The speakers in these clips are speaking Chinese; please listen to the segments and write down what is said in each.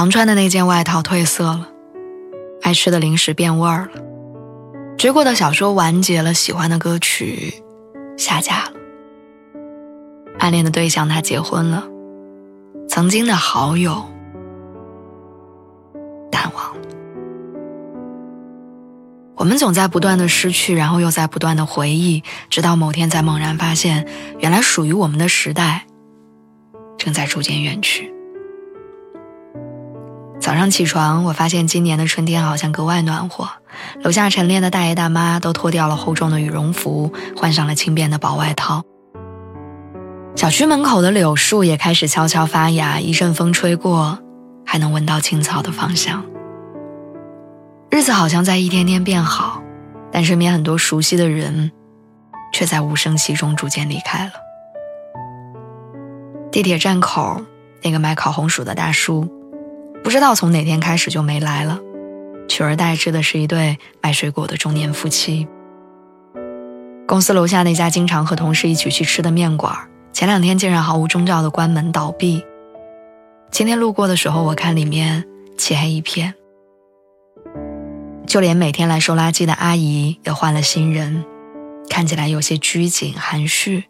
常穿的那件外套褪色了，爱吃的零食变味儿了，追过的小说完结了，喜欢的歌曲下架了，暗恋的对象他结婚了，曾经的好友淡忘了。我们总在不断的失去，然后又在不断的回忆，直到某天才猛然发现，原来属于我们的时代正在逐渐远去。早上起床，我发现今年的春天好像格外暖和。楼下晨练的大爷大妈都脱掉了厚重的羽绒服，换上了轻便的薄外套。小区门口的柳树也开始悄悄发芽，一阵风吹过，还能闻到青草的芳香。日子好像在一天天变好，但身边很多熟悉的人，却在无声息中逐渐离开了。地铁站口那个卖烤红薯的大叔。不知道从哪天开始就没来了，取而代之的是一对卖水果的中年夫妻。公司楼下那家经常和同事一起去吃的面馆，前两天竟然毫无征兆的关门倒闭。今天路过的时候，我看里面漆黑一片，就连每天来收垃圾的阿姨也换了新人，看起来有些拘谨含蓄，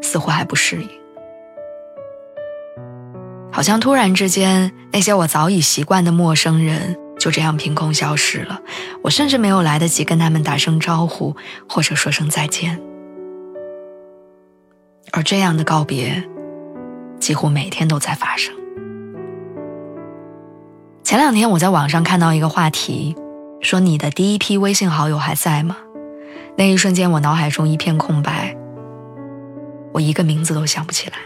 似乎还不适应。好像突然之间，那些我早已习惯的陌生人就这样凭空消失了。我甚至没有来得及跟他们打声招呼，或者说声再见。而这样的告别，几乎每天都在发生。前两天我在网上看到一个话题，说你的第一批微信好友还在吗？那一瞬间，我脑海中一片空白，我一个名字都想不起来。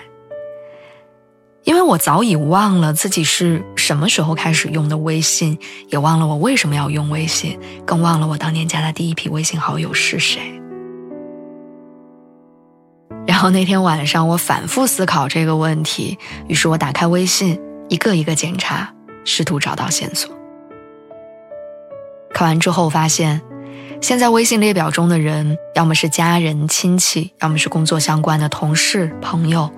因为我早已忘了自己是什么时候开始用的微信，也忘了我为什么要用微信，更忘了我当年加的第一批微信好友是谁。然后那天晚上，我反复思考这个问题，于是我打开微信，一个一个检查，试图找到线索。看完之后发现，现在微信列表中的人，要么是家人亲戚，要么是工作相关的同事朋友，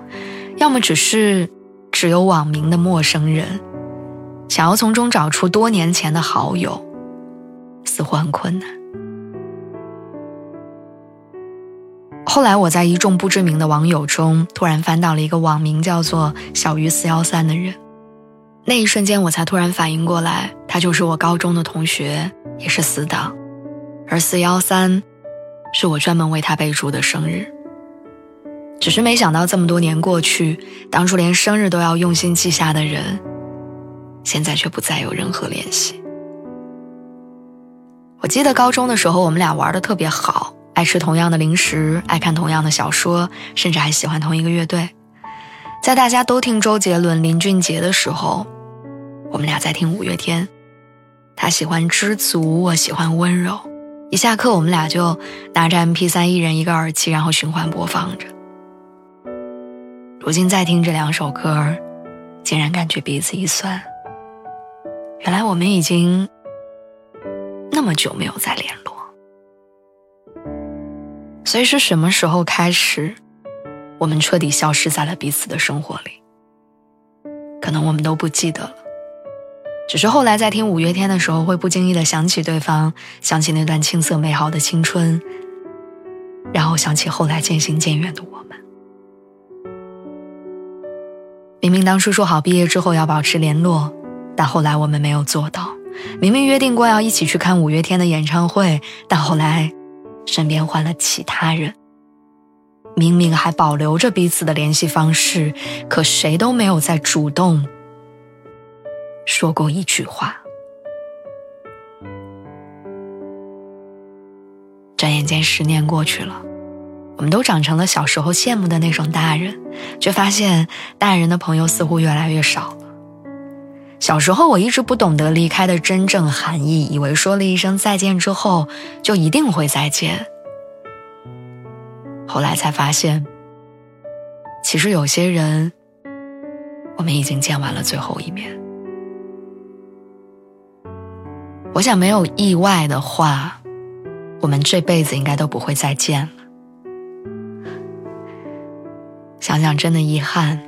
要么只是。只有网名的陌生人，想要从中找出多年前的好友，似乎很困难。后来我在一众不知名的网友中，突然翻到了一个网名叫做“小鱼四幺三”的人，那一瞬间我才突然反应过来，他就是我高中的同学，也是死党，而四幺三，是我专门为他备注的生日。只是没想到，这么多年过去，当初连生日都要用心记下的人，现在却不再有任何联系。我记得高中的时候，我们俩玩的特别好，爱吃同样的零食，爱看同样的小说，甚至还喜欢同一个乐队。在大家都听周杰伦、林俊杰的时候，我们俩在听五月天。他喜欢知足，我喜欢温柔。一下课，我们俩就拿着 MP3，一人一个耳机，然后循环播放着。如今再听这两首歌，竟然感觉鼻子一酸。原来我们已经那么久没有再联络，所以是什么时候开始，我们彻底消失在了彼此的生活里？可能我们都不记得了，只是后来在听五月天的时候，会不经意的想起对方，想起那段青涩美好的青春，然后想起后来渐行渐远的我们。明明当初说好毕业之后要保持联络，但后来我们没有做到。明明约定过要一起去看五月天的演唱会，但后来身边换了其他人。明明还保留着彼此的联系方式，可谁都没有再主动说过一句话。转眼间十年过去了，我们都长成了小时候羡慕的那种大人，却发现大人的朋友似乎越来越少了。小时候我一直不懂得离开的真正含义，以为说了一声再见之后就一定会再见。后来才发现，其实有些人，我们已经见完了最后一面。我想，没有意外的话，我们这辈子应该都不会再见了。想想，真的遗憾，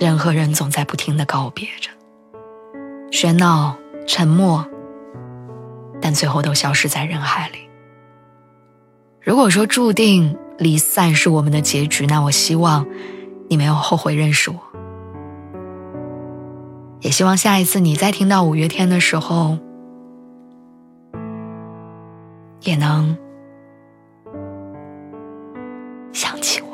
人和人总在不停的告别着，喧闹、沉默，但最后都消失在人海里。如果说注定离散是我们的结局，那我希望你没有后悔认识我，也希望下一次你再听到五月天的时候。也能想起我。